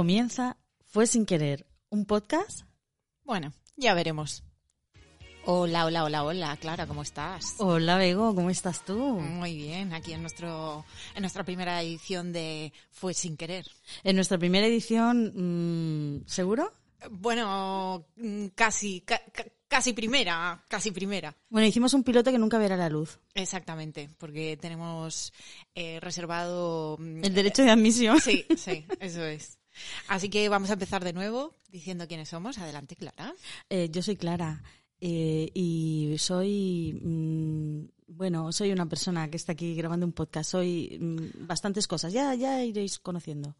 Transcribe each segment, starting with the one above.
Comienza Fue sin querer, un podcast. Bueno, ya veremos. Hola, hola, hola, hola, Clara, ¿cómo estás? Hola, Bego, ¿cómo estás tú? Muy bien, aquí en nuestro en nuestra primera edición de Fue sin querer. En nuestra primera edición, mm, ¿seguro? Bueno, mm, casi, ca- ca- casi primera, casi primera. Bueno, hicimos un piloto que nunca verá la luz. Exactamente, porque tenemos eh, reservado... mm, El derecho de admisión. Sí, sí, eso es. Así que vamos a empezar de nuevo diciendo quiénes somos. Adelante, Clara. Eh, yo soy Clara eh, y soy, mm, bueno, soy una persona que está aquí grabando un podcast. Soy mm, bastantes cosas. Ya, ya iréis conociendo.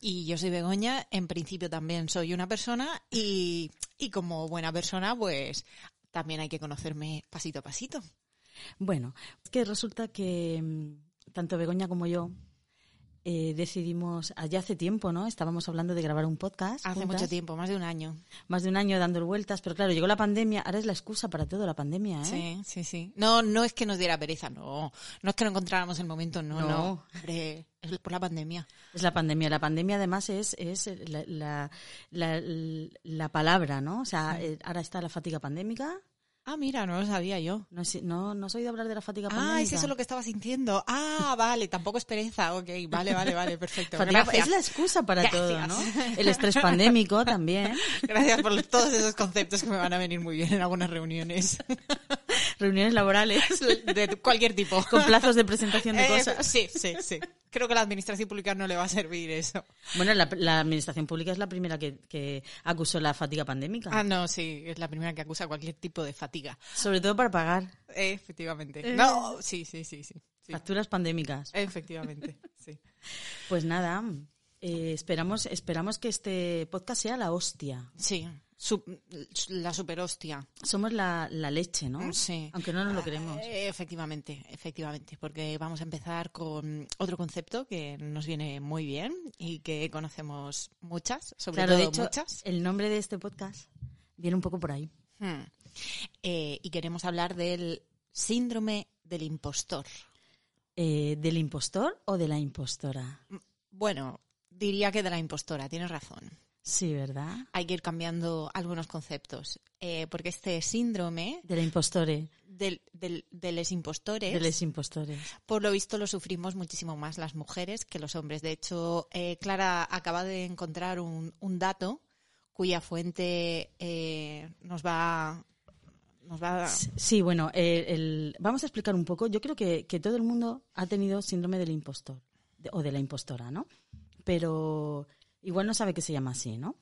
Y yo soy Begoña, en principio también soy una persona y, y como buena persona pues también hay que conocerme pasito a pasito. Bueno, es que resulta que mm, tanto Begoña como yo eh, decidimos, allá hace tiempo, ¿no? Estábamos hablando de grabar un podcast. Hace juntas, mucho tiempo, más de un año. Más de un año dando vueltas, pero claro, llegó la pandemia. Ahora es la excusa para todo, la pandemia, ¿eh? Sí, sí, sí. No, no es que nos diera pereza, no. No es que no encontráramos el momento, no, no. No. Hombre, es por la pandemia. Es la pandemia. La pandemia además es, es la, la, la, la palabra, ¿no? O sea, eh, ahora está la fatiga pandémica. Ah, mira, no lo sabía yo. No, no, no has oído hablar de la fatiga pandémica. Ah, es eso lo que estaba sintiendo. Ah, vale, tampoco es pereza. Ok, vale, vale, vale, perfecto. Gracias. es la excusa para todo. ¿no? El estrés pandémico también. Gracias por todos esos conceptos que me van a venir muy bien en algunas reuniones. Reuniones laborales De cualquier tipo. con plazos de presentación de Eh, cosas. Sí, sí, sí. Creo que a la administración pública no le va a servir eso. Bueno, la, la administración pública es la primera que, que acusó la fatiga pandémica. Ah, no, sí, es la primera que acusa cualquier tipo de fatiga. Sobre todo para pagar Eh, efectivamente. Eh. No, sí, sí, sí, sí. sí. facturas pandémicas. Efectivamente, sí. Pues nada, eh, esperamos, esperamos que este podcast sea la hostia. Sí, su- la super hostia. Somos la, la leche, ¿no? Sí. Aunque no nos lo creemos. Eh, Efectivamente, efectivamente, porque vamos a empezar con otro concepto que nos viene muy bien y que conocemos muchas, sobre Claro, todo de hecho, muchas. el nombre de este podcast viene un poco por ahí. Hmm. Eh, y queremos hablar del síndrome del impostor. Eh, ¿Del impostor o de la impostora? Bueno, diría que de la impostora, tienes razón. Sí, ¿verdad? Hay que ir cambiando algunos conceptos, eh, porque este síndrome De la impostore, del, del, de los impostores, de los impostores. por lo visto lo sufrimos muchísimo más las mujeres que los hombres. De hecho, eh, Clara acaba de encontrar un, un dato cuya fuente eh, nos va nos va a- Sí, bueno, eh, el- vamos a explicar un poco. Yo creo que, que todo el mundo ha tenido síndrome del impostor de- o de la impostora, ¿no? Pero igual no sabe que se llama así, ¿no?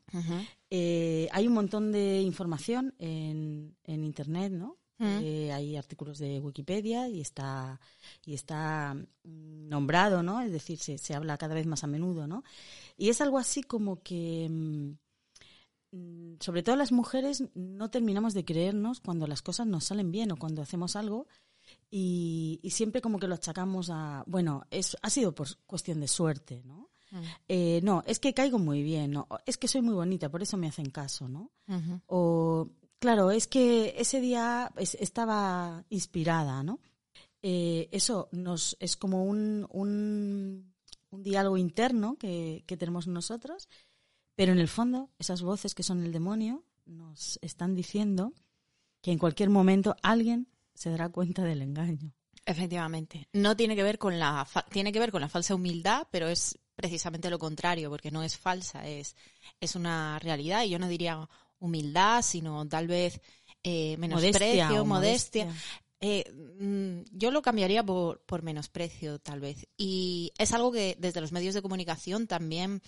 Eh, hay un montón de información en, en internet, ¿no? Eh, hay artículos de Wikipedia y está y está mm, nombrado, ¿no? Es decir, se, se habla cada vez más a menudo, ¿no? Y es algo así como que, mm, mm, sobre todo las mujeres, no terminamos de creernos cuando las cosas nos salen bien o cuando hacemos algo y, y siempre como que lo achacamos a, bueno, es, ha sido por cuestión de suerte, ¿no? Eh, no, es que caigo muy bien, ¿no? Es que soy muy bonita, por eso me hacen caso, ¿no? O, claro, es que ese día es- estaba inspirada, ¿no? Eh, eso nos es como un, un, un diálogo interno que, que tenemos nosotros, pero en el fondo esas voces que son el demonio nos están diciendo que en cualquier momento alguien se dará cuenta del engaño. Efectivamente. No tiene que ver con la tiene que ver con la falsa humildad, pero es precisamente lo contrario, porque no es falsa, es es una realidad y yo no diría humildad, sino tal vez eh, menosprecio, o modestia. Eh, mm, yo lo cambiaría por, por menosprecio, tal vez. Y es algo que desde los medios de comunicación también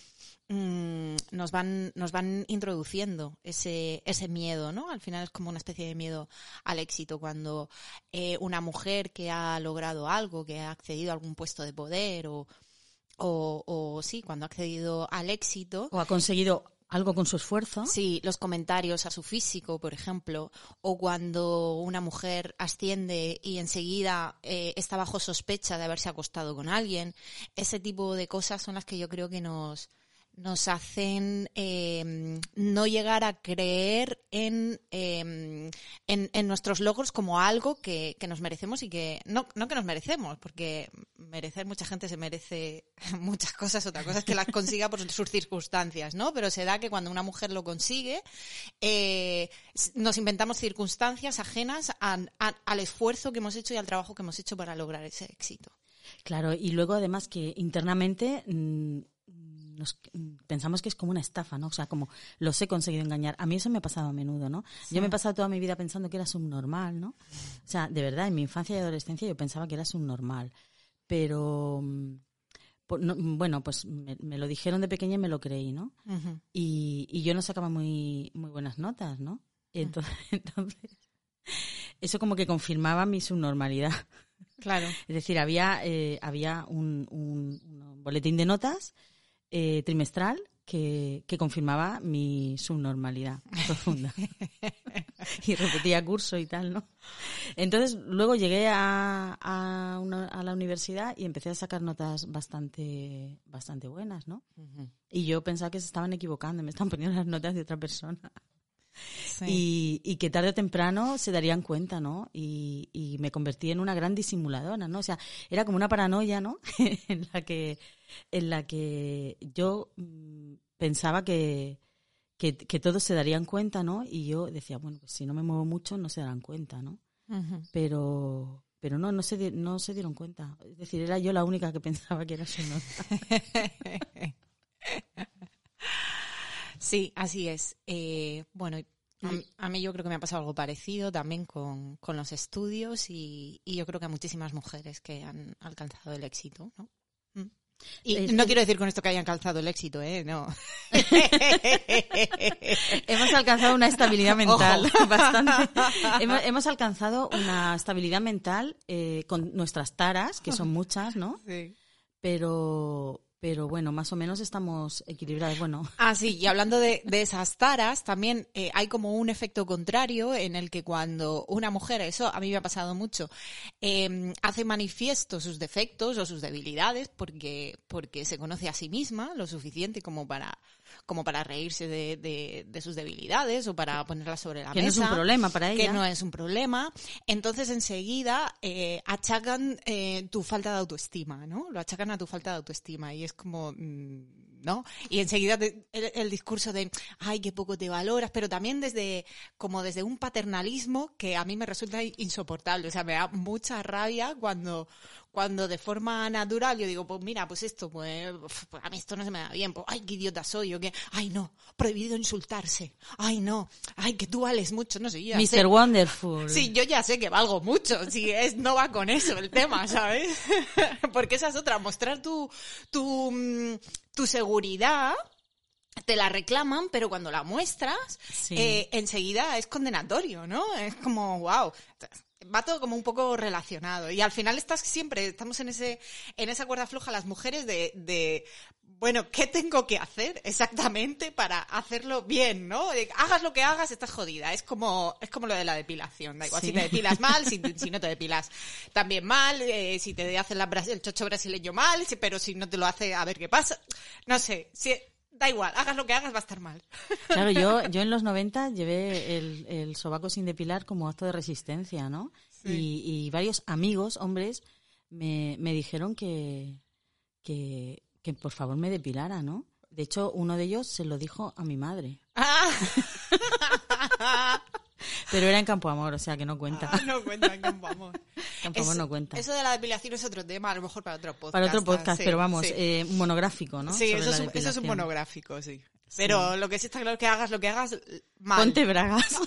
mm, nos van nos van introduciendo ese ese miedo, ¿no? Al final es como una especie de miedo al éxito cuando eh, una mujer que ha logrado algo, que ha accedido a algún puesto de poder o o, o sí, cuando ha accedido al éxito, O ha conseguido algo con su esfuerzo. Sí, los comentarios a su físico, por ejemplo, o cuando una mujer asciende y enseguida eh, está bajo sospecha de haberse acostado con alguien. Ese tipo de cosas son las que yo creo que nos, nos hacen eh, no llegar a creer en, eh, en, en, nuestros logros como algo que, que, nos merecemos y que no, no que nos merecemos, porque merecer mucha gente se merece muchas cosas, otra cosa es que las consiga por sus circunstancias, ¿no? Pero se da que cuando una mujer lo consigue, eh, nos inventamos circunstancias ajenas al esfuerzo que hemos hecho y al trabajo que hemos hecho para lograr ese éxito. Claro, y luego además que internamente mmm, nos pensamos que es como una estafa, ¿no? O sea, como los he conseguido engañar. A mí eso me ha pasado a menudo, ¿no? Sí. Yo me he pasado toda mi vida pensando que era subnormal, ¿no? O sea, de verdad, en mi infancia y adolescencia yo pensaba que era subnormal. Pero, no, bueno, pues me, me, lo dijeron de pequeña y me lo creí, ¿no? Uh -huh. y, y, yo no sacaba muy, muy buenas notas, ¿no? Entonces, uh -huh. entonces, eso como que confirmaba mi subnormalidad. Claro. Es decir, había, eh, había un, un, un boletín de notas eh, trimestral que, que, confirmaba mi subnormalidad profunda. y repetía curso y tal, ¿no? Entonces, luego llegué a, a, una, a, la universidad y empecé a sacar notas bastante, bastante buenas, ¿no? Uh -huh. Y yo pensaba que se estaban equivocando, me estaban poniendo las notas de otra persona. Sí. Y, y, que tarde o temprano se darían cuenta, ¿no? Y, y, me convertí en una gran disimuladora, ¿no? O sea, era como una paranoia, ¿no? en la que, en la que yo mmm, pensaba que, que, que, todos se darían cuenta, ¿no? Y yo decía, bueno, pues si no me muevo mucho no se darán cuenta, ¿no? Uh -huh. Pero, pero no, no se, no se dieron cuenta. Es decir, era yo la única que pensaba que era su nota. Sí, así es. Eh, bueno, a, a, mí yo creo que me ha pasado algo parecido también con, con los estudios y, y, yo creo que a muchísimas mujeres que han alcanzado el éxito, ¿no? Mm. Y no quiero decir con esto que hayan alcanzado el éxito, ¿eh? No. hemos alcanzado una estabilidad mental bastante. Hemos, hemos, alcanzado una estabilidad mental eh, con nuestras taras, que son muchas, ¿no? Sí. Pero, pero bueno, más o menos estamos equilibrados. Bueno. Ah, sí, y hablando de, de esas taras, también eh, hay como un efecto contrario en el que cuando una mujer, eso a mí me ha pasado mucho, eh, hace manifiesto sus defectos o sus debilidades porque, porque se conoce a sí misma lo suficiente como para como para reírse de, de, de, sus debilidades o para ponerlas sobre la que mesa. Que no es un problema para ella. Que no es un problema. Entonces, enseguida, eh, achacan eh, tu falta de autoestima, ¿no? Lo achacan a tu falta de autoestima y es como... Mmm, ¿no? Y enseguida el, el, discurso de, ay, qué poco te valoras, pero también desde, como desde un paternalismo que a mí me resulta insoportable. O sea, me da mucha rabia cuando, cuando de forma natural yo digo, pues mira, pues esto, pues, pues, a mí esto no se me da bien, pues, ay, qué idiota soy, o que, ay, no, prohibido insultarse, ay, no, ay, que tú vales mucho, no sé, yo Mr. Sé, Wonderful. Sí, yo ya sé que valgo mucho, si es, no va con eso el tema, ¿sabes? Porque esa es otra, mostrar tu, tu, mm, tu seguridad te la reclaman, pero cuando la muestras, sí. eh, enseguida es condenatorio, ¿no? Es como, wow, va todo como un poco relacionado y al final estás siempre estamos en ese en esa cuerda floja las mujeres de, de bueno qué tengo que hacer exactamente para hacerlo bien no hagas lo que hagas estás jodida es como es como lo de la depilación da igual sí. si te depilas mal si, si, no te depilas también mal eh, si te hacen la, el chocho brasileño mal pero si no te lo hace a ver qué pasa no sé si da igual, hagas lo que hagas, va a estar mal. Claro, yo, yo en los 90 llevé el, el sobaco sin depilar como acto de resistencia, ¿no? Sí. Y, y, varios amigos, hombres, me, me dijeron que, que, que, por favor me depilara, ¿no? De hecho, uno de ellos se lo dijo a mi madre. Ah. Pero era en Campo Amor, o sea que no cuenta. Ah, no cuenta en Campo Amor. Campo Amor no cuenta. Eso de la depilación es otro tema, a lo mejor para otro podcast. Para otro podcast, sí, pero vamos, sí. eh, monográfico, ¿no? Sí, eso es, un, eso es, un, monográfico, sí. Pero sí. lo que sí está claro es que hagas lo que hagas mal. Ponte bragas.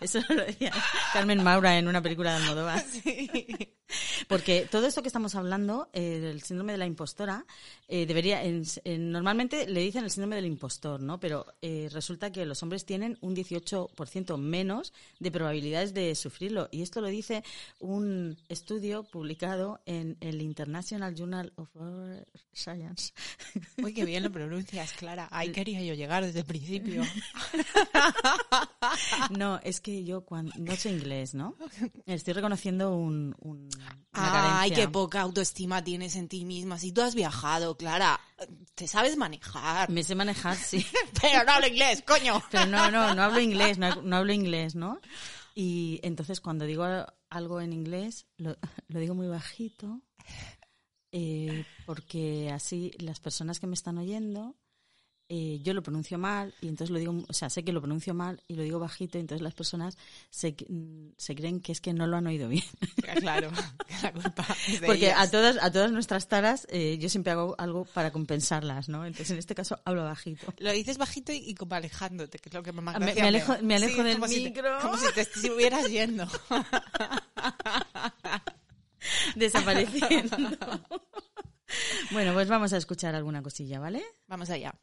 eso lo decía Carmen Maura en una película de Almodóvar. Sí. Porque todo esto que estamos hablando, eh, del síndrome de la impostora, eh, debería, en, en, normalmente le dicen el síndrome del impostor, ¿no? Pero eh, resulta que los hombres tienen un 18% menos de probabilidades de sufrirlo. Y esto lo dice un estudio publicado en el International Journal of Science. Uy, qué bien lo pronuncias, Clara. Ahí quería yo llegar desde el principio. no, es que yo cuando, no sé inglés, ¿no? Estoy reconociendo un, un Ay, qué poca autoestima tienes en ti misma. Si tú has viajado, Clara, te sabes manejar. Me sé manejar, sí. Pero no hablo inglés, coño. Pero no, no, no hablo inglés, no, no hablo inglés, ¿no? Y entonces cuando digo algo en inglés, lo, lo digo muy bajito, eh, porque así las personas que me están oyendo eh, yo lo pronuncio mal y entonces lo digo, o sea, sé que lo pronuncio mal y lo digo bajito y entonces las personas se, mm, se creen que es que no lo han oído bien. Claro, la culpa es de Porque ellas. a todas, a todas nuestras taras eh, yo siempre hago algo para compensarlas, ¿no? Entonces en este caso hablo bajito. Lo dices bajito y, como alejándote, que es lo que más Ah, me- me alejo- me alejo del como si te- micro. como si te estuvieras yendo. Desapareciendo. bueno, pues vamos a escuchar alguna cosilla, ¿vale? Vamos allá.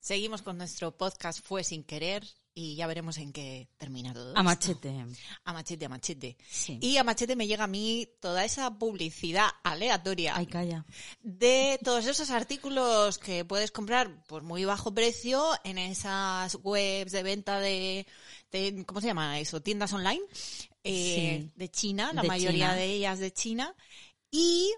Seguimos con nuestro podcast Fue sin querer y ya veremos en qué termina todo. A esto. machete. A machete, a machete. Sí. Y a machete me llega a mí toda esa publicidad aleatoria Ay, calla. de todos esos artículos que puedes comprar por muy bajo precio en esas webs de venta de, de- ¿cómo se llama eso? Tiendas online eh, Sí. de China, la De mayoría China. de ellas de China. Y,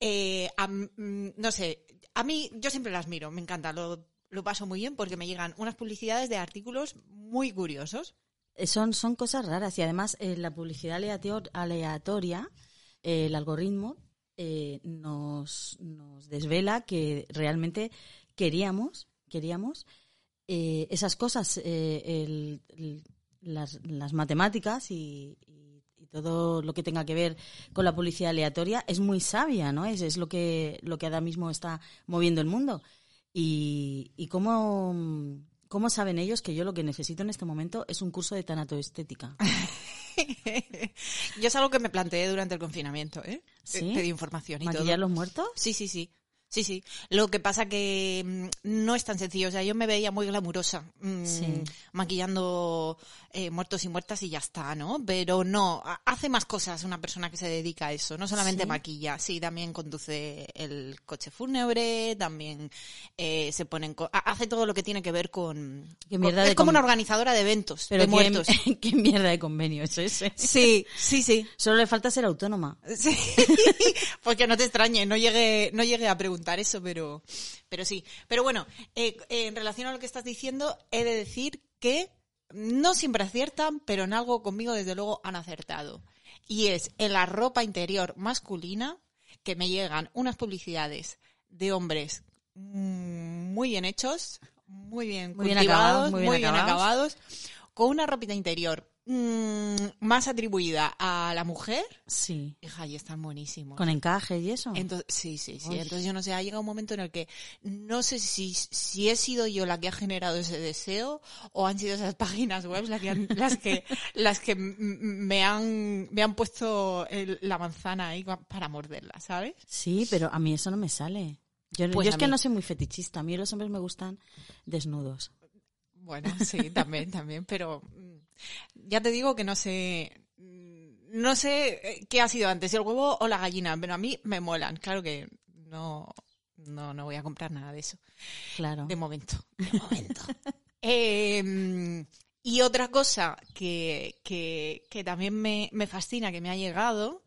eh, a mm, no sé, a mí yo siempre las miro, me encanta, lo, lo paso muy bien porque me llegan unas publicidades de artículos muy curiosos. Eh, Son, son cosas raras y además eh, la publicidad aleator- aleatoria, eh, el algoritmo, eh, nos, nos desvela que realmente queríamos, queríamos esas cosas, el- las, las matemáticas y, y- y todo lo que tenga que ver con la publicidad aleatoria es muy sabia, ¿no? Es, es lo que lo que ahora mismo está moviendo el mundo. Y, y cómo, cómo saben ellos que yo lo que necesito en este momento es un curso de tanatoestética. yo es algo que me planteé durante el confinamiento, ¿eh? ¿Sí? Pedí información y todo. ¿Maquillar los muertos? Sí, sí, sí. Sí, sí. Lo que pasa que mm, no es tan sencillo. O sea, yo me veía muy glamurosa mm, Sí. maquillando eh, muertos y muertas y ya está, ¿no? Pero no, ha- hace más cosas una persona que se dedica a eso. No solamente ¿Sí? maquilla, sí, también conduce el coche fúnebre, también eh, se pone en co- ha- hace todo lo que tiene que ver con... Qué con- es como una organizadora de eventos, Pero de qué, muertos. qué mierda de convenio es ese. Sí, sí, sí. Solo le falta ser autónoma. Sí, porque no te extrañe, no llegué, no llegué a preguntar eso, pero, pero sí. Pero bueno, eh, en relación a lo que estás diciendo, he de decir que no siempre aciertan, pero en algo conmigo desde luego han acertado. Y es en la ropa interior masculina que me llegan unas publicidades de hombres mm, muy bien hechos, muy bien Muy bien cultivados, acabados, muy bien acabados. acabados, con una ropita interior mm, más atribuida a la mujer Sí. Hija, y están buenísimos. Con encaje y eso. Entonces, sí, sí, sí. Uy. Entonces yo no sé, ha llegado un momento en el que no sé si, si he sido yo la que ha generado ese deseo o han sido esas páginas web las que, han- las que, las que me han, me han puesto el- la manzana ahí para morderla, ¿sabes? Sí, pero a mí eso no me sale. Yo, Pues yo es que mí. no soy muy fetichista. A mí los hombres me gustan desnudos. Bueno, sí, también, también, pero mm, ya te digo que no sé, mm, no sé eh, qué ha sido antes, si el huevo o la gallina, pero a mí me molan, claro que no, no, no voy a comprar nada de eso. Claro. De momento. De momento. Eh, y otra cosa que, que, que también me, me fascina, que me ha llegado,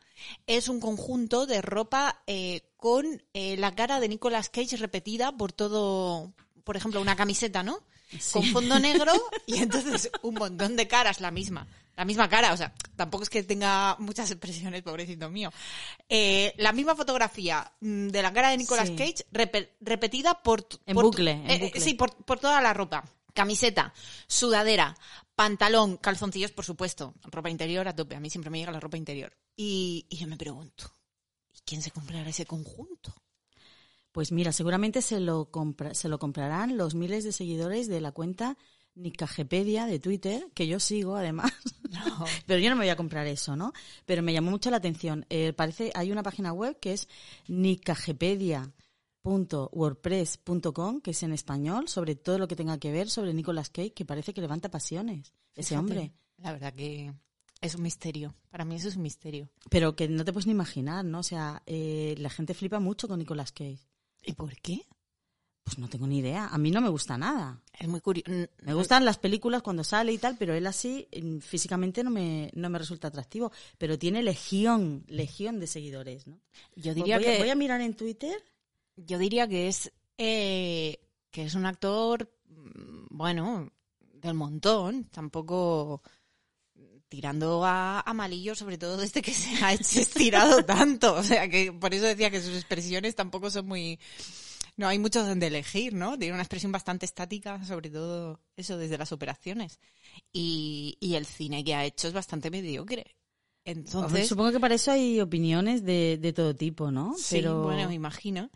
es un conjunto de ropa eh, con eh, la cara de Nicolas Cage repetida por todo, por ejemplo, una camiseta, ¿no? Sí. Con fondo negro y entonces un montón de caras, la misma. La misma cara, o sea, tampoco es que tenga muchas expresiones, pobrecito mío. Eh, la misma fotografía mm, de la cara de Nicolas Sí. Cage repe- repetida por... En por bucle, en eh, bucle. Sí, por, por toda la ropa. Camiseta, sudadera, pantalón, calzoncillos, por supuesto. Ropa interior a tope. A mí siempre me llega la ropa interior. Y, y yo me pregunto, ¿y quién se comprará ese conjunto? Pues mira, seguramente se lo, compra- se lo comprarán los miles de seguidores de la cuenta Nicajepedia de Twitter, que yo sigo además. No. Pero yo no me voy a comprar eso, ¿no? Pero me llamó mucho la atención. Eh, parece, hay una página web que es nicajepedia.wordpress.com, que es en español, sobre todo lo que tenga que ver sobre Nicolas Cage, que parece que levanta pasiones, ese Fíjate, hombre. La verdad que es un misterio. Para mí eso es un misterio. Pero que no te puedes ni imaginar, ¿no? O sea, eh, la gente flipa mucho con Nicolas Cage. ¿Y por qué? Pues no tengo ni idea. A mí no me gusta nada. Es muy curioso. Me gustan las películas cuando sale y tal, pero él así mm, físicamente no me, no me resulta atractivo. Pero tiene legión, legión de seguidores, ¿no? Yo diría voy, que voy a mirar en Twitter. yo diría que es eh, que es un actor, mm, bueno, del montón, tampoco tirando a, a malillo, sobre todo desde que se ha estirado tanto. O sea, que por eso decía que sus expresiones tampoco son muy... No hay mucho donde elegir, ¿no? Tiene una expresión bastante estática, sobre todo eso desde las operaciones. Y, y el cine que ha hecho es bastante mediocre. Entonces, Supongo que para eso hay opiniones de, de todo tipo, ¿no? Sí, bueno, me imagino.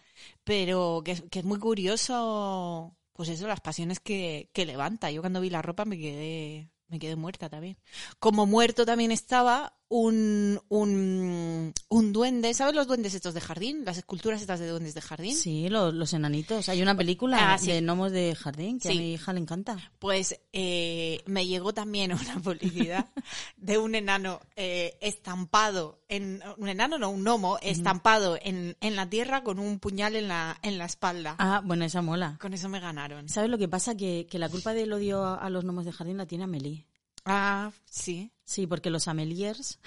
Pero que es, que es muy curioso, pues eso, las pasiones que, que levanta. Yo cuando vi la ropa me quedé, me quedé muerta también. Como muerto también estaba un, un, un duende. ¿Sabes los duendes estos de jardín? Las esculturas estas de duendes de jardín. Sí, los, los enanitos. Hay una película Ah, sí. de gnomos de jardín que Sí. a mi hija le encanta. Pues eh, me llegó también una publicidad de un enano eh, estampado, en un enano no, un gnomo, estampado en, en la tierra con un puñal en la, en la espalda. Ah, bueno, esa mola. Con eso me ganaron. ¿Sabes lo que pasa? Que, que la culpa del odio a, a los gnomos de jardín la tiene Amelie. Ah, sí. Sí, porque los Ameliers,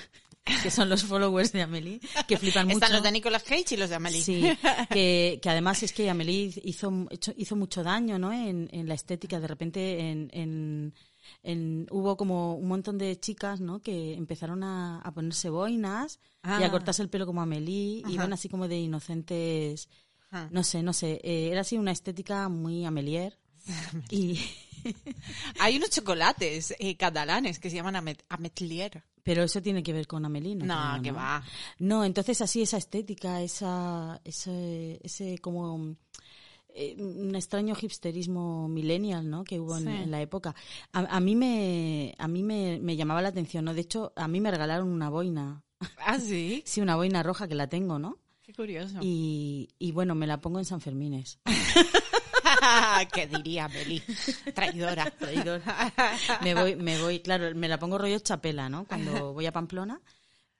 que son los followers de Amelie, que flipan mucho. Están los de Nicolas Cage y los de Amelie. Sí, que, que además es que Amelie hizo, mucho daño ¿no? en, en la estética. De repente en, en- en- hubo como un montón de chicas ¿no? que empezaron a, a ponerse boinas y Ah. a cortarse el pelo como Amelie. Ajá. Iban así como de inocentes. Ajá. No sé, no sé. eh, era así una estética muy Amelier. y, Hay unos chocolates eh, catalanes que se llaman Amet Ametlier. pero eso tiene que ver con Amelie, ¿no? No, creo, que ¿no? va. No, entonces así esa estética, esa, ese, ese como eh, un extraño hipsterismo millennial, ¿no? Que hubo en la época. A, a mí me, a mí me, me llamaba la atención, ¿no? De hecho, a mí me regalaron una boina, Ah, sí. sí, una boina roja que la tengo, ¿no? Qué curioso. Y, y bueno, me la pongo en San Fermines. ¿Qué diría Amelie? Traidora. Traidor. me voy, me voy, claro, me la pongo rollo chapela, ¿no? Cuando voy a Pamplona,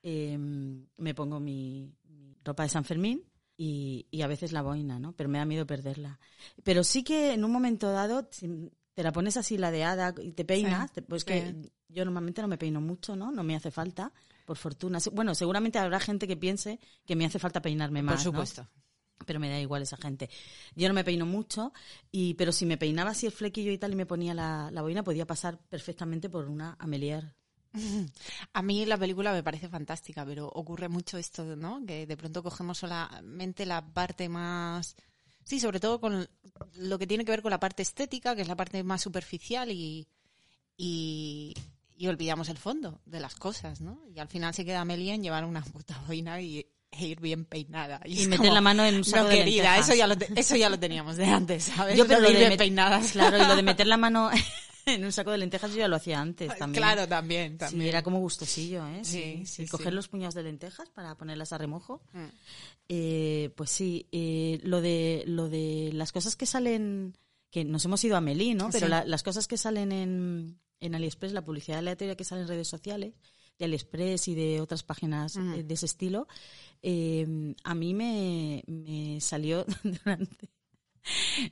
eh, me pongo mi, mi ropa de San Fermín y, y a veces la boina, ¿no? Pero me da miedo perderla. Pero sí que en un momento dado, te la pones así ladeada y te peinas, Sí, pues sí. que yo normalmente no me peino mucho, ¿no? No me hace falta, por fortuna. Bueno, seguramente habrá gente que piense que me hace falta peinarme más, Por ¿no? Pero me da igual esa gente. Yo no me peino mucho, y pero si me peinaba así el flequillo y tal y me ponía la, la boina, podía pasar perfectamente por una Amelier. A mí la película me parece fantástica, pero ocurre mucho esto, ¿no? Que de pronto cogemos solamente la parte más... Sí, sobre todo con lo que tiene que ver con la parte estética, que es la parte más superficial y, y, y olvidamos el fondo de las cosas, ¿no? Y al final se queda Amelia en llevar una puta boina y e ir bien peinada. Y meter como, la mano en un saco no, de querida, lentejas". eso ya, lo te- eso ya lo teníamos de antes, ¿sabes? Yo, pero Lo de bien peinadas. Claro, y lo de meter la mano en un saco de lentejas yo ya lo hacía antes también. Claro, también, Sí, también. era como gustosillo, ¿eh? Sí, sí, Coger sí. los puñados de lentejas para ponerlas a remojo. Mm. Eh, pues sí, eh, lo de lo de las cosas que salen, que nos hemos ido a Melí, ¿no? Pero Sí. la- las cosas que salen en, en AliExpress, la publicidad aleatoria que sale en redes sociales, de AliExpress y de otras páginas eh, de ese estilo, eh, a mí me, me salió durante,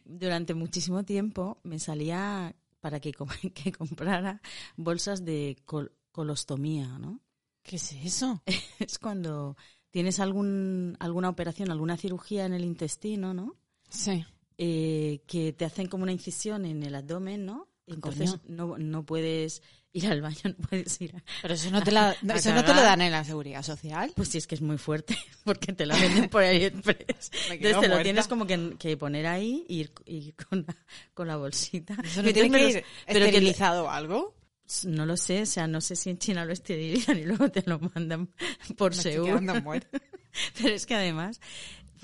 durante muchísimo tiempo, me salía para que, que comprara bolsas de col- colostomía, ¿no? ¿Qué es eso? es cuando tienes algún, alguna operación, alguna cirugía en el intestino, ¿no? Sí. Eh, que te hacen como una incisión en el abdomen, ¿no? Entonces no, no puedes ir al baño, no puedes ir a... Pero eso no te, la, A eso no te lo dan en la seguridad social. Pues sí, es que es muy fuerte, porque te la venden por. Me quedo Entonces te lo tienes como que, que poner ahí y ir, ir con, la, con la bolsita. ¿Eso no tiene que ir pero esterilizado o algo? no lo sé, o sea, no sé si en China lo esterilizan y luego te lo mandan por Me Seúl. muerta. Pero es que además,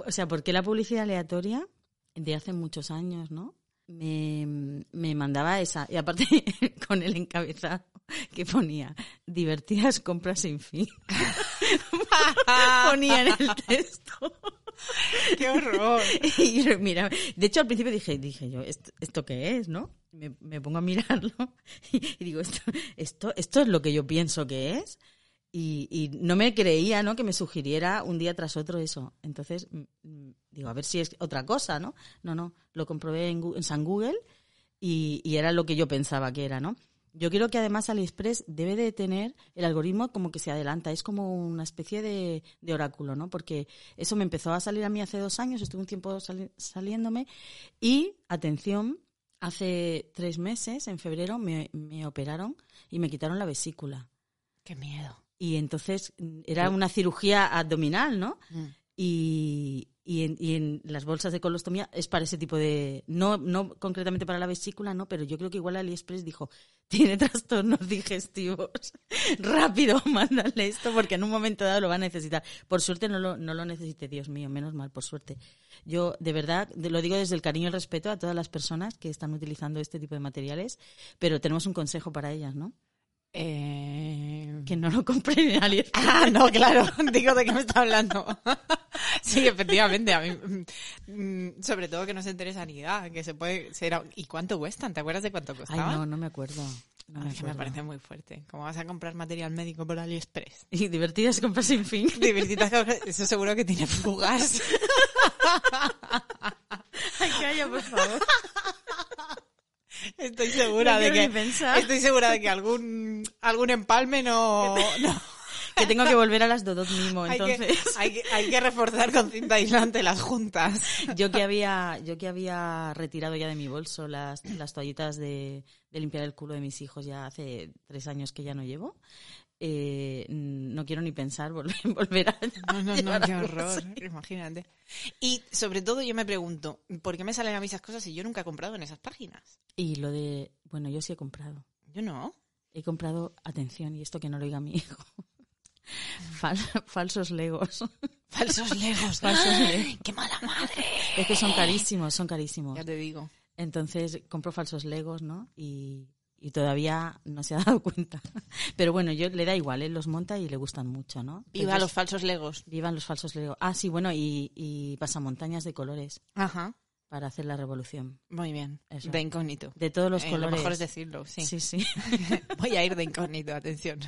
o sea, porque la publicidad aleatoria de hace muchos años, ¿no? Me, me mandaba esa. Y aparte con el encabezado que ponía divertidas compras sin fin. ponía en el texto. ¡Qué horror! Y mira, de hecho al principio dije, dije yo, ¿esto, esto qué es, no? Me, me pongo a mirarlo y, y digo, esto, esto, esto es lo que yo pienso que es. Y, y no me creía, ¿no? Que me sugiriera un día tras otro eso. Entonces, digo, a ver si es otra cosa, ¿no? No, no, lo comprobé en, en San Google y, y era lo que yo pensaba que era, ¿no? Yo creo que además AliExpress debe de tener el algoritmo como que se adelanta, es como una especie de, de oráculo, ¿no? Porque eso me empezó a salir a mí hace dos años, estuve un tiempo sali- saliéndome y, atención, hace tres meses, en febrero, me, me operaron y me quitaron la vesícula. Qué miedo. Y entonces era una cirugía abdominal, ¿no? Mm. Y, y, en, y en las bolsas de colostomía es para ese tipo de... No, no concretamente para la vesícula, no, pero yo creo que igual AliExpress dijo, tiene trastornos digestivos, rápido, mándale esto porque en un momento dado lo va a necesitar. Por suerte no lo, no lo necesite, Dios mío, menos mal, por suerte. Yo, de verdad, lo digo desde el cariño y el respeto a todas las personas que están utilizando este tipo de materiales, pero tenemos un consejo para ellas, ¿no? Eh... Que no lo compren en AliExpress. Ah, no, claro. Digo, ¿de qué me está hablando? sí, efectivamente. A mí, mm, sobre todo que no se entere sanidad, que se puede ser... ¿Y cuánto cuestan? ¿Te acuerdas de cuánto Ay, costaban? no, no me acuerdo. No me Ay, que me acuerdo. parece muy fuerte. ¿Cómo vas a comprar material médico por AliExpress? Y divertidas compras sin fin. Diversitas, eso seguro que tiene fugas. Ay, calla, por favor. Estoy segura No de que estoy segura de que algún algún empalme no, no. Que tengo que volver a las Dodot Hay, que, entonces. hay, que, hay que reforzar con cinta aislante las juntas. Yo que había, yo que había retirado ya de mi bolso las, las toallitas de, de limpiar el culo de mis hijos ya hace tres años que ya no llevo. Eh, no quiero ni pensar volver, volver a. No, no, no, qué horror, imagínate. Y sobre todo yo me pregunto, ¿por qué me salen a mí esas cosas si yo nunca he comprado en esas páginas? Y lo de, bueno, yo sí he comprado. Yo no. He comprado, atención, y esto que no lo oiga mi hijo. Fal- falsos legos. Falsos legos. Falsos legos. ¡Qué mala madre! Es que son carísimos, son carísimos. Ya te digo. Entonces compro falsos legos, ¿no? Y, y todavía no se ha dado cuenta. Pero bueno, yo le da igual, él los monta y le gustan mucho, ¿no? Iba a Entonces, los falsos legos. Vivan los falsos legos. Ah, sí, bueno, y, y pasamontañas de colores Ajá. para hacer la revolución. Muy bien. Eso. De incógnito. De todos los Eh, colores. Lo mejor es decirlo, sí. Sí, sí. Voy a ir de incógnito, atención.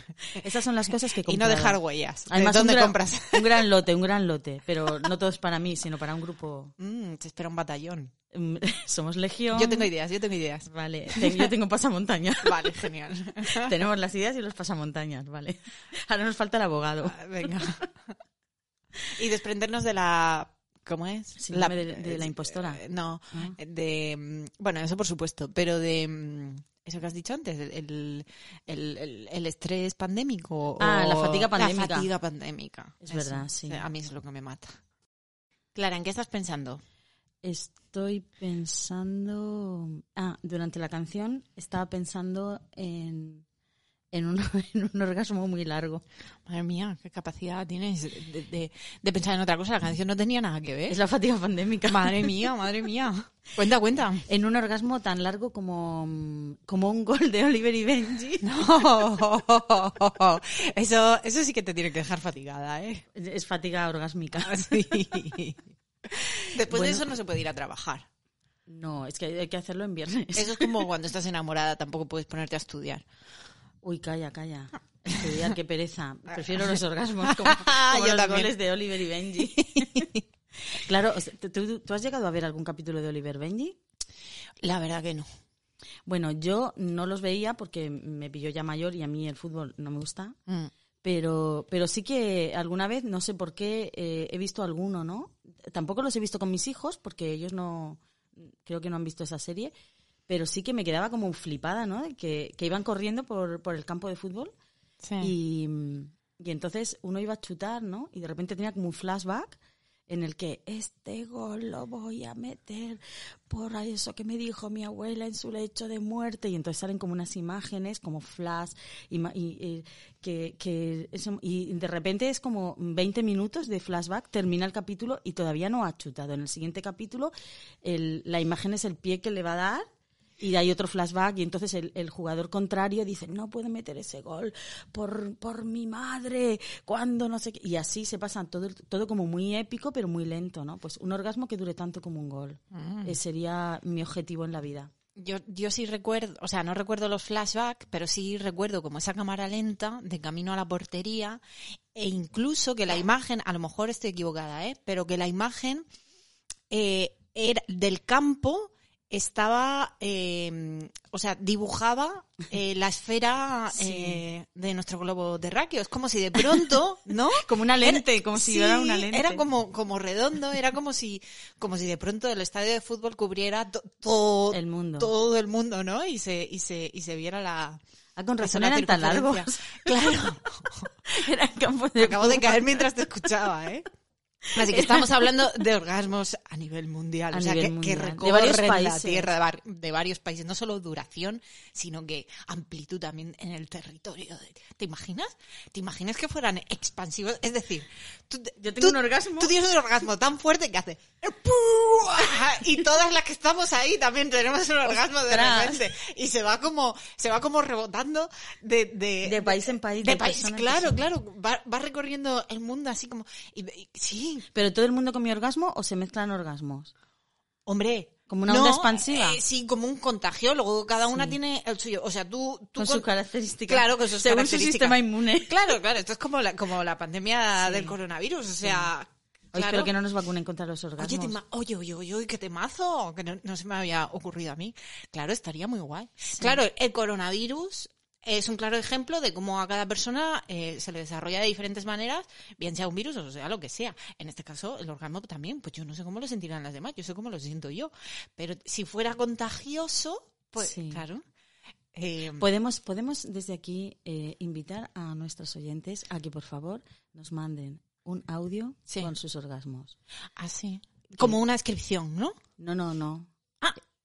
Esas son las cosas que Y no dejar huellas. Además, ¿De dónde un gran, compras? Un gran lote, un gran lote. Pero no todo es para mí, sino para un grupo. Mm, te espera un batallón. Somos legión. Yo tengo ideas, yo tengo ideas. Vale, yo tengo pasamontañas. Vale, genial. Tenemos las ideas y los pasamontañas, vale. Ahora nos falta el abogado. Ah, Venga. Y desprendernos de la... ¿Cómo es? Síndrome de- de la impostora. eh, No, Ah. de... mm, Bueno, eso por supuesto, pero de... mm, Eso que has dicho antes, el, el, el- el estrés pandémico. Ah, o la fatiga pandémica. La fatiga pandémica. Es verdad, sí. A mí es lo que me mata. Clara, ¿en qué estás pensando? Estoy pensando. Ah, durante la canción estaba pensando en, en, un, en un orgasmo muy largo. Madre mía, qué capacidad tienes de, de- de pensar en otra cosa. La canción no tenía nada que ver. Es la fatiga pandémica. Madre mía, madre mía. Cuenta, cuenta. En un orgasmo tan largo como, como un gol de Oliver y Benji. No, eso, eso sí que te tiene que dejar fatigada, ¿eh? Es fatiga orgásmica. Sí. Después de eso no se puede ir a trabajar. No, es que hay que hacerlo en viernes. Eso es como cuando estás enamorada, tampoco puedes ponerte a estudiar. Uy, calla, calla. Estudiar, qué pereza. Prefiero los orgasmos como, los también. goles de Oliver y Benji. claro, o sea, ¿tú- ¿tú, tú has llegado a ver algún capítulo de Oliver Benji? La verdad que no. Bueno, yo no los veía porque me pilló ya mayor y a mí el fútbol no me gusta. Mm. Pero, pero sí que alguna vez, no sé por qué, eh, he visto alguno, ¿no? Tampoco los he visto con mis hijos porque ellos no, creo que no han visto esa serie, pero sí que me quedaba como flipada, ¿no? Que, que iban corriendo por, por el campo de fútbol Sí. y, y entonces uno iba a chutar, ¿no? Y de repente tenía como un flashback en el que este gol lo voy a meter por eso que me dijo mi abuela en su lecho de muerte. Y entonces salen como unas imágenes como flash y, y que, que y de repente es como 20 minutos de flashback termina el capítulo y todavía no ha chutado. En el siguiente capítulo el- la imagen es el pie que le va a dar y hay otro flashback y entonces el, el jugador contrario dice, no puedo meter ese gol por, por mi madre, cuando no sé qué. Y así se pasa todo, todo como muy épico, pero muy lento, ¿no? Pues un orgasmo que dure tanto como un gol. Mm. Eh, sería mi objetivo en la vida. Yo, yo sí recuerdo, o sea, no recuerdo los flashbacks, pero sí recuerdo como esa cámara lenta de camino a la portería e incluso que la imagen, a lo mejor estoy equivocada, ¿eh? pero que la imagen eh, era del campo estaba, eh, o sea, dibujaba eh, la esfera Sí. eh, de nuestro globo terráqueo. Es como si de pronto, ¿no? Como una lente, como si sí, fuera una lente. Era como, como redondo, era como si, como si de pronto el estadio de fútbol cubriera to- todo El mundo. todo el mundo, ¿no? Y se, y se, y se viera la. Ah, con razón eran tan largos. Claro. Eran campos de Acabo de caer mientras te escuchaba, ¿eh? Así que estamos hablando de orgasmos a nivel mundial, A o sea, nivel que, mundial. que recorren la tierra de, var- de varios países, no solo duración, sino que amplitud también en el territorio. ¿Te imaginas? ¿Te imaginas que fueran expansivos? Es decir, tú, Yo tengo tú- un orgasmo. Tú tienes un orgasmo tan fuerte que hace y todas las que estamos ahí también tenemos un orgasmo de repente y se va como se va como rebotando de de, De país en país, de, de país claro persona. claro va, va recorriendo el mundo así como y, y- sí ¿Pero todo el mundo con mi orgasmo o se mezclan orgasmos? hombre Como una no, onda expansiva. eh, sí como un contagio luego cada una Sí. tiene el suyo o sea tú, tú Con sus características. claro con sus Según su sistema inmune. claro claro esto es como la como la pandemia Sí. del coronavirus o sea Hoy claro. espero que no nos vacunen contra los orgasmos. Oye, tema- oye, oye, oye, oye, qué temazo, que no, no se me había ocurrido a mí. Claro, estaría muy guay. Claro, el coronavirus es un claro ejemplo de cómo a cada persona eh, se le desarrolla de diferentes maneras, bien sea un virus o sea lo que sea. En este caso, el orgasmo también, pues yo no sé cómo lo sentirán las demás, yo sé cómo lo siento yo. Pero si fuera contagioso, pues Sí. claro. Eh, Podemos, podemos desde aquí eh, invitar a nuestros oyentes a que por favor nos manden un audio Sí. con sus orgasmos. así. Como una descripción, ¿no? No, no, no.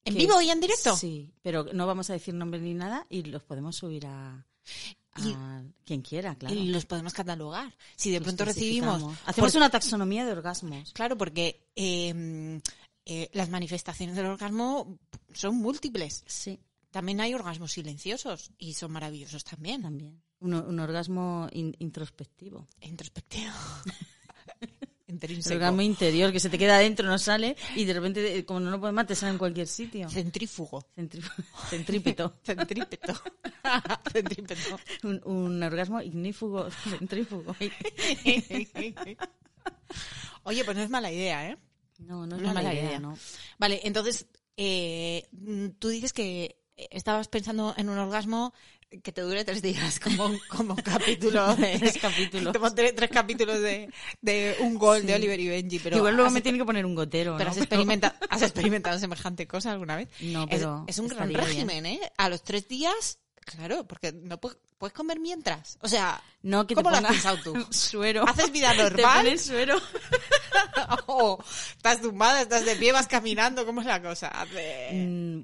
¿En vivo y en directo? Sí, pero no vamos a decir nombre ni nada y los podemos subir a, a Y- quien quiera, claro. Y los podemos catalogar. Si de Los pronto recibimos... Hacemos por- una taxonomía de orgasmos. Claro, porque eh, eh, las manifestaciones del orgasmo son múltiples. Sí, También hay orgasmos silenciosos y son maravillosos también. también. Un, un orgasmo in- introspectivo. Introspectivo. El orgasmo interior que se te queda adentro, no sale y de repente, eh, como no lo puedes más, te sale en cualquier sitio. Centrífugo. Centri- Centrípeto. Centrípeto. Centrípeto. Un, un orgasmo ignífugo, centrífugo. Oye, pues no es mala idea, ¿eh? No, no es No mala mala idea, idea. ¿no? Vale, entonces, eh, tú dices que estabas pensando en un orgasmo que te dure tres días, como, un- como un capítulo de... Tres capítulos. Como tres, tres capítulos de, de un gol de Oliver y Benji, pero... Igual luego me tiene que poner un gotero, pero ¿no? has, experimenta- ¿has experimentado semejante cosa alguna vez? No, pero es, un gran bien. régimen, ¿eh? A los tres días, claro, porque no puedes, puedes comer mientras. O sea, No, que ¿cómo te lo has pensado tú? suero. ¿Haces vida Te normal? pones suero. o estás tumbada, estás de pie, vas caminando, ¿cómo es la cosa? Mm,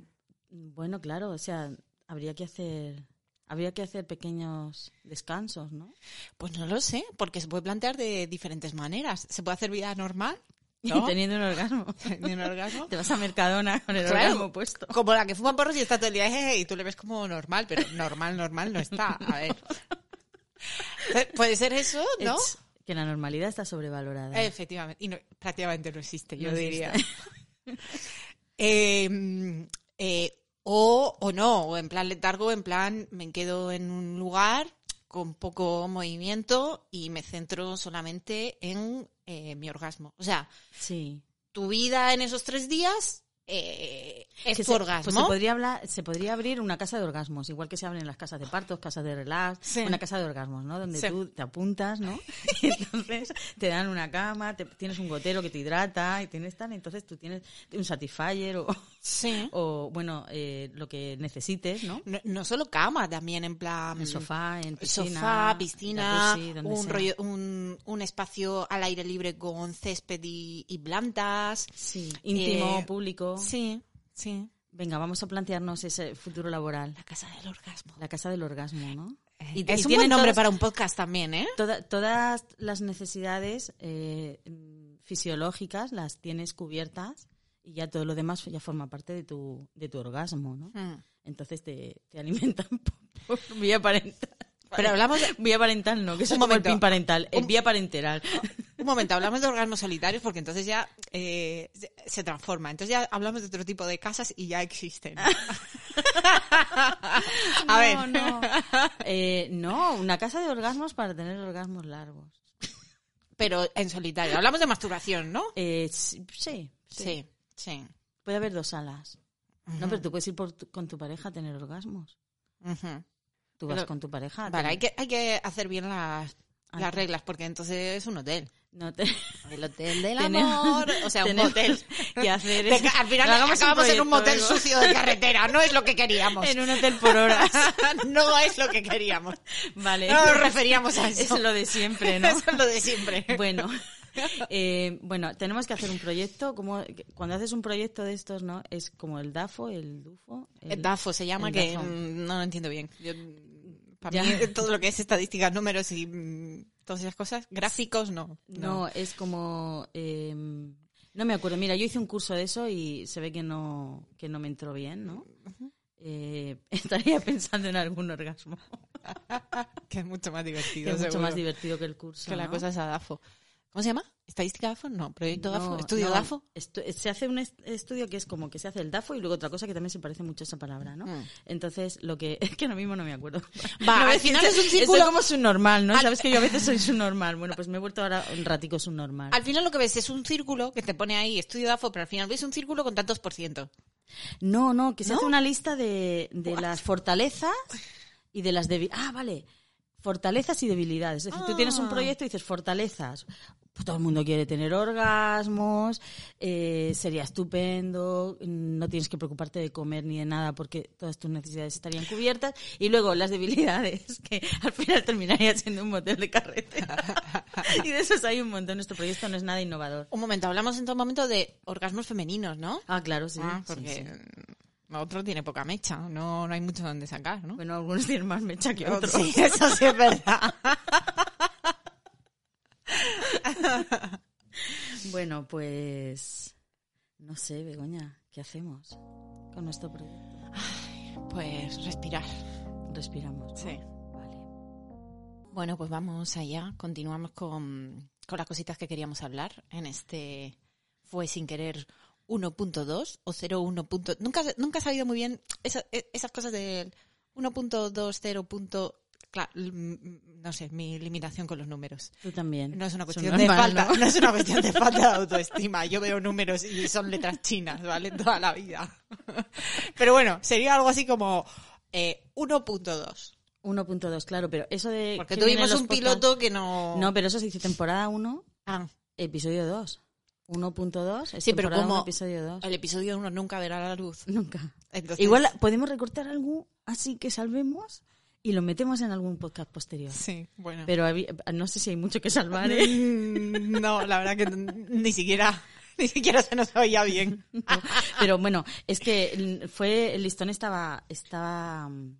bueno, claro, o sea, habría que hacer habría que hacer pequeños descansos, ¿no? Pues no lo sé, porque se puede plantear de diferentes maneras. Se puede hacer vida normal, ¿no? Teniendo un orgasmo. Ni un orgasmo. Te vas a Mercadona con el Claro. orgasmo puesto. Como la que fuma porros y está todo el día, "Jeje", y tú le ves como normal, pero normal, normal no está. A ver. Puede ser eso, ¿no? Es que la normalidad está sobrevalorada. Efectivamente. Y no- prácticamente no existe, yo No diría. existe. Eh, eh, o, o no, o en plan letargo, en plan me quedo en un lugar con poco movimiento y me centro solamente en eh, mi orgasmo. O sea, Sí. tu vida en esos tres días eh, es Que tu se, orgasmo. Pues se podría hablar, se podría abrir una casa de orgasmos, igual que se abren las casas de partos, casas de relax, Sí. una casa de orgasmos, ¿no? Donde Sí. tú te apuntas, ¿no? Y entonces te dan una cama, te- tienes un gotero que te hidrata y tienes tal, entonces tú tienes un satisfier o, Sí. o bueno, eh, lo que necesites, ¿no? No, no solo cama, también en plan... En sofá, en piscina, sofá, piscina, jacuzzi, un rollo, un, un espacio al aire libre con césped y, y plantas. Sí, íntimo, Eh, público. Sí, sí. Venga, vamos a plantearnos ese futuro laboral. La casa del orgasmo. La casa del orgasmo, ¿no? Y, y es un buen nombre todas- para un podcast también, ¿eh? Toda- todas las necesidades eh, fisiológicas las tienes cubiertas y ya todo lo demás ya forma parte de tu, de tu orgasmo, ¿no? Mm. Entonces te, te alimentan por, por vía parental. Pero hablamos de- Vía parental no, que Un es como el pin parental, Un- vía parenteral. Un momento, hablamos de orgasmos solitarios porque entonces ya eh, se- transforma. Entonces ya hablamos de otro tipo de casas y ya existen. A ver. No, no. Eh, no, una casa de orgasmos para tener orgasmos largos. Pero en solitario. Hablamos de masturbación, ¿no? Eh, sí, sí, sí. Sí. Puede haber dos salas. No, pero tú puedes ir por tu- con tu pareja a tener orgasmos. Tú vas con tu pareja. Vale, tener- hay que, hay que hacer bien las, Ah. las reglas, porque entonces es un hotel. No te... El hotel del Tenemos- amor. O sea, un motel. que hacer es- al final hagamos un acabamos en un proyecto, motel luego. sucio de carretera. No es lo que queríamos. En un hotel por horas. no es lo que queríamos. Vale. No nos referíamos a eso. Es lo de siempre, ¿no? Eso es lo de siempre. Bueno, eh, bueno, tenemos que hacer un proyecto. Como cuando haces un proyecto de estos, ¿no? Es como el DAFO, el DUFO. el- El DAFO se llama, que DAFO. no lo entiendo bien. Yo, para mí, todo lo que es estadísticas, números y mm, todas esas cosas, gráficos, no. No, es como. eh, no me acuerdo. Mira, yo hice un curso de eso y se ve que no, que no me entró bien, ¿no? Eh, estaría pensando en algún orgasmo. Que es mucho más divertido. Que es mucho seguro, más divertido que el curso. Que la cosa es a DAFO. ¿Cómo se llama? ¿Estadística DAFO? No, proyecto DAFO. ¿Estudio no, DAFO? estu- se hace un est- estudio que es como que se hace el DAFO y luego otra cosa que también se parece mucho a esa palabra, ¿no? Mm. Entonces, lo que es que ahora mismo no me acuerdo. Va, No, al final soy- es un círculo- como subnormal, ¿no? Sabes que yo a veces soy subnormal. Bueno, pues me he vuelto ahora un ratico subnormal. Al final lo que ves es un círculo que te pone ahí estudio DAFO, pero al final ves un círculo con tantos por ciento. No, no, que se hace una lista de, de las fortalezas y de las debilidades. Ah, vale. Fortalezas y debilidades. Es decir, tú tienes un Ah. proyecto y dices fortalezas. Pues todo el mundo quiere tener orgasmos, eh, sería estupendo, no tienes que preocuparte de comer ni de nada porque todas tus necesidades estarían cubiertas. Y luego las debilidades, que al final terminaría siendo un motel de carretera. y de esos hay un montón. Nuestro proyecto no es nada innovador. Un momento, hablamos en todo momento de orgasmos femeninos, ¿no? Ah, claro, sí. Ah, porque sí. Otro tiene poca mecha, no, no hay mucho donde sacar, ¿no? Bueno, algunos tienen más mecha que otros. Sí, eso sí es verdad. Bueno, pues no sé, Begoña, ¿qué hacemos con nuestro proyecto? Pues respirar. Respiramos. ¿no? Sí. Vale. Bueno, pues vamos allá. Continuamos con, con las cositas que queríamos hablar en este Fue sin querer 1.2 o 0.1. punto- Nunca, nunca he sabido muy bien esa- e- esas cosas del 1.2, 0. punto- Claro, no sé, mi limitación con los números. Tú también. No es una cuestión no de falta, ¿no? ¿no? es una cuestión de falta de autoestima. Yo veo números y son letras chinas, ¿vale? Toda la vida. Pero bueno, sería algo así como eh, 1.2. 1.2, claro, pero eso de... Porque tuvimos un podcasts- piloto que no... No, pero eso se dice temporada 1, Ah, episodio 2. 1.2 es Sí, pero como 1, episodio 2. el episodio 1 nunca verá la luz. Nunca. Entonces, Igual podemos recortar algo así que salvemos y lo metemos en algún podcast posterior. Sí, bueno. Pero no sé si hay mucho que salvar, ¿eh? Mm, No, la verdad que ni siquiera, ni siquiera se nos oía bien. Pero bueno, es que fue el listón estaba estaba mm,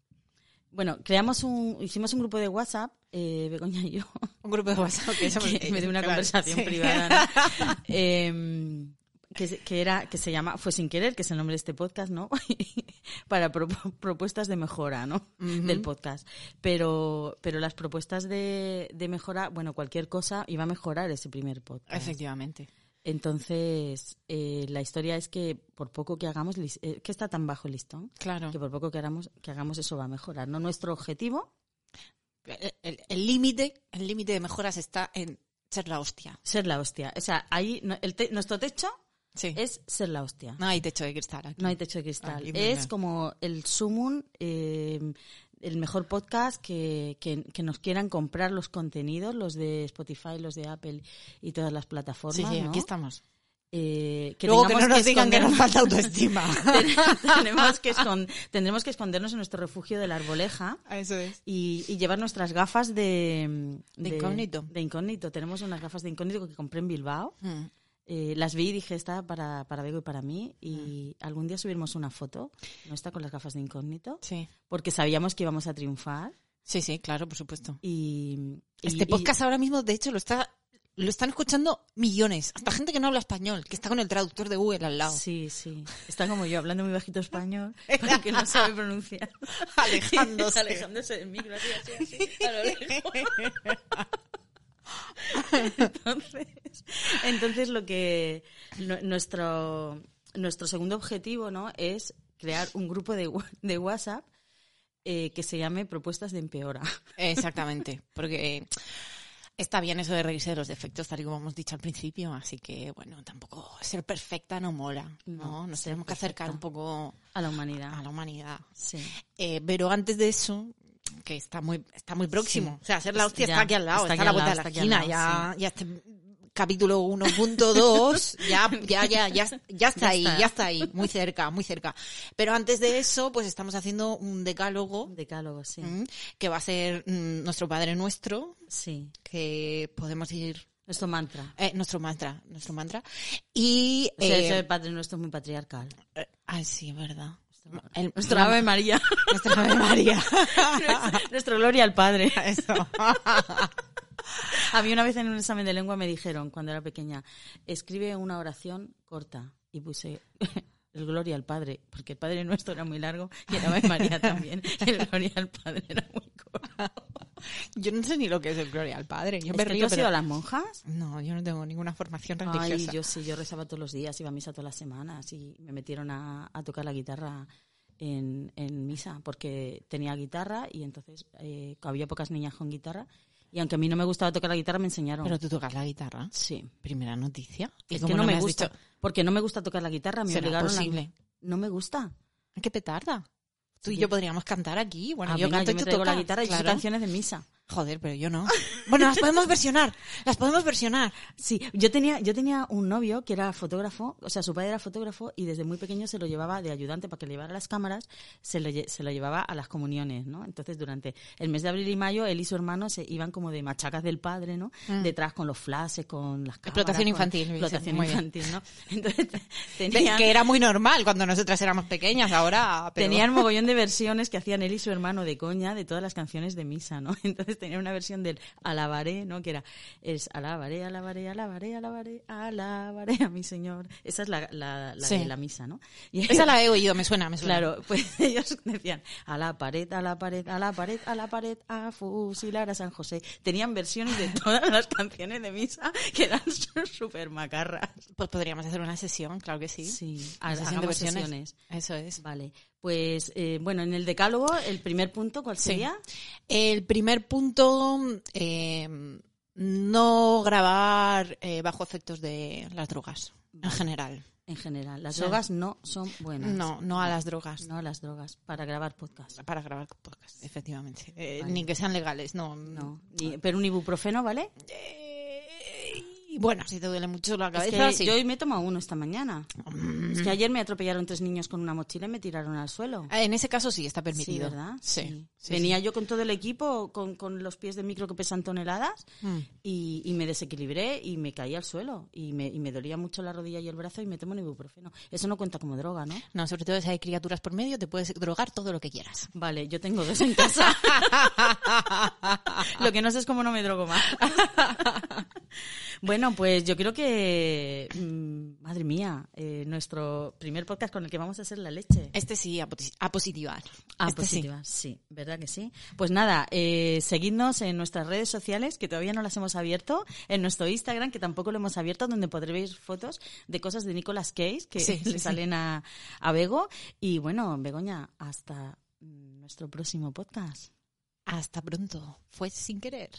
bueno, creamos un hicimos un grupo de WhatsApp, eh, Begoña y yo, Un grupo de WhatsApp que me dio una claro, conversación sí. privada, ¿no? Em, que, era que se llama fue sin querer, que es el nombre de este podcast, ¿no? Para pro- propuestas de mejora, ¿no? Del podcast. Pero pero las propuestas de, de mejora, bueno, cualquier cosa iba a mejorar ese primer podcast. Efectivamente. Entonces, eh, la historia es que por poco que hagamos, eh, que está tan bajo el listón, Claro. que por poco que hagamos, que hagamos eso va a mejorar. No nuestro objetivo, El- límite, el límite de mejoras está en ser la hostia. ser la hostia. O sea, ahí no- el te- nuestro techo Sí. es ser la hostia. No hay techo de cristal aquí. No hay techo de cristal. Aquí, es como el sumum, eh, el mejor podcast que, que, que nos quieran comprar los contenidos, los de Spotify, los de Apple y todas las plataformas. Sí, sí, ¿no? aquí estamos. Eh, que Luego que no nos digan que nos falta autoestima. tenemos que tendremos que escondernos en nuestro refugio de la arboleja Eso es. y, y llevar nuestras gafas de, De incógnito. De incógnito. Tenemos unas gafas de incógnito que compré en Bilbao. Mm. Eh, las vi y dije, esta para, para Bego y para mí. Y algún día subiremos una foto, no está con las gafas de incógnito, Sí. porque sabíamos que íbamos a triunfar. Sí, sí, claro, por supuesto. Y, y- Este y- podcast ahora mismo, de hecho, lo está lo están escuchando millones. Hasta gente que no habla español, que está con el traductor de Google al lado. Sí, sí. Está como yo, hablando muy bajito español, para que no sabe pronunciar. Alejándose. Alejándose del micro, así, así, así, a lo lejos. Entonces, entonces lo que nu- nuestro nuestro segundo objetivo, ¿no? Es crear un grupo de, de WhatsApp eh, que se llame Propuestas de Empeora. Exactamente, porque Está bien eso de reírse de los defectos, tal y como hemos dicho al principio, así que, bueno, tampoco ser perfecta no mola, ¿no? No, Nos tenemos que acercar un poco A la humanidad. a la humanidad. Sí. Eh, pero antes de eso, que está muy, está muy próximo. Sí. O sea, ser la hostia Ya, está aquí al lado, está a la vuelta de la esquina. lado, ya, ya este capítulo 1.2, ya, ya, ya, ya, ya está ahí, ya está ahí, muy cerca, muy cerca. Pero antes de eso, pues estamos haciendo un decálogo Un decálogo, sí. mm, que va a ser mm, nuestro Padre Nuestro, Sí. que podemos ir Nuestro mantra. eh, nuestro mantra, nuestro mantra. Y O sea, eh, eso del Padre Nuestro es muy patriarcal. eh, ay, sí, verdad. El- Nuestra Ave María. nuestra Ave María. Nuestro gloria al Padre. Eso. A mí una vez en un examen de lengua me dijeron, cuando era pequeña, escribe una oración corta. Y puse el gloria al Padre, porque el Padre Nuestro era muy largo y el Ave María también. El gloria al Padre era muy corto. Yo no sé ni lo que es el Gloria al Padre. Yo ¿Es me río, tú has pero- ido a las monjas? No, yo no tengo ninguna formación Ay, religiosa. yo sí, yo rezaba todos los días, iba a misa todas las semanas y me metieron a, a tocar la guitarra en, en misa porque tenía guitarra y entonces eh, había pocas niñas con guitarra y aunque a mí no me gustaba tocar la guitarra me enseñaron. Pero tú tocas la guitarra. sí. Primera noticia. ¿Y Es que no, me gusta. dicho? Porque no me gusta tocar la guitarra, me ¿Será obligaron a- posible? No me gusta. ¿Qué petarda? Tú y Sí. yo podríamos cantar aquí. Bueno, Ah, yo venga, canto y me tú tocas. la guitarra y yo claro. canciones de misa. Joder, pero yo no. Bueno, las podemos versionar. Las podemos versionar. Sí, yo tenía, yo tenía un novio que era fotógrafo, o sea, su padre era fotógrafo y desde muy pequeño se lo llevaba de ayudante para que le llevara las cámaras, se lo, se lo llevaba a las comuniones, ¿no? Entonces, durante el mes de abril y mayo, él y su hermano se iban como de machacas del padre, ¿no? Detrás con los flashes, con las cámaras. Mm. Explotación infantil, Explotación muy bien. infantil, ¿no? Entonces, tenían, que era muy normal cuando nosotras éramos pequeñas. Ahora. pero- tenían mogollón de versiones que hacían él y su hermano de coña de todas las canciones de misa, ¿no? Entonces tenían una versión del alabaré, ¿no? Que era, es alabaré, alabaré, alabaré, alabaré, alabaré a mi señor. Esa es la, la, la Sí. de la misa, ¿no? Y Esa la he oído, me suena, me suena. Claro, pues ellos decían a la pared, a la pared, a la pared, a la pared, a fusilar a San José. Tenían versiones de todas las canciones de misa que eran súper macarras. Pues podríamos hacer una sesión, claro que sí. Sí, Una sesión de versiones. sesiones. Eso es. Vale, pues eh, bueno, en el decálogo, el primer punto, ¿cuál Sí. sería? El primer punto, eh, no grabar eh, bajo efectos de las drogas, en general. En general, las Sí. drogas no son buenas. No, no a las drogas. No a las drogas, para grabar podcast. Para grabar podcast, efectivamente. Eh, Vale. Ni que sean legales, no. No, ni- pero un ibuprofeno, ¿vale? Y bueno, si te duele mucho la Es cabeza, que sí. yo hoy me he tomado uno esta mañana. Es que ayer me atropellaron tres niños con una mochila y me tiraron al suelo. Eh, En ese caso sí está Sí, permitido. ¿verdad? Sí. sí, Venía yo con todo el equipo, con, con los pies de micro que pesan toneladas, sí. Mm. y, y me desequilibré y me caí al suelo. Y me, y me dolía mucho la rodilla y el brazo y me tomo un ibuprofeno. Eso no cuenta como droga, ¿no? No, sobre todo si hay criaturas por medio, te puedes drogar todo lo que quieras. Vale, yo tengo dos en casa. Lo que no sé es cómo no me drogo más. bueno, pues yo creo que, mm, madre mía, eh, nuestro primer podcast con el que vamos a hacer la leche. Este sí, a, posi- a positivar. Ah, este sí. positiva, sí. ¿verdad que sí? Pues nada, eh, seguidnos en nuestras redes sociales, que todavía no las hemos abierto, en nuestro Instagram, que tampoco lo hemos abierto, donde podréis ver fotos de cosas de Nicolas Cage que Sí, sí, le sí. salen a, a Bego. Y bueno, Begoña, hasta nuestro próximo podcast. Hasta pronto. Fue sin querer.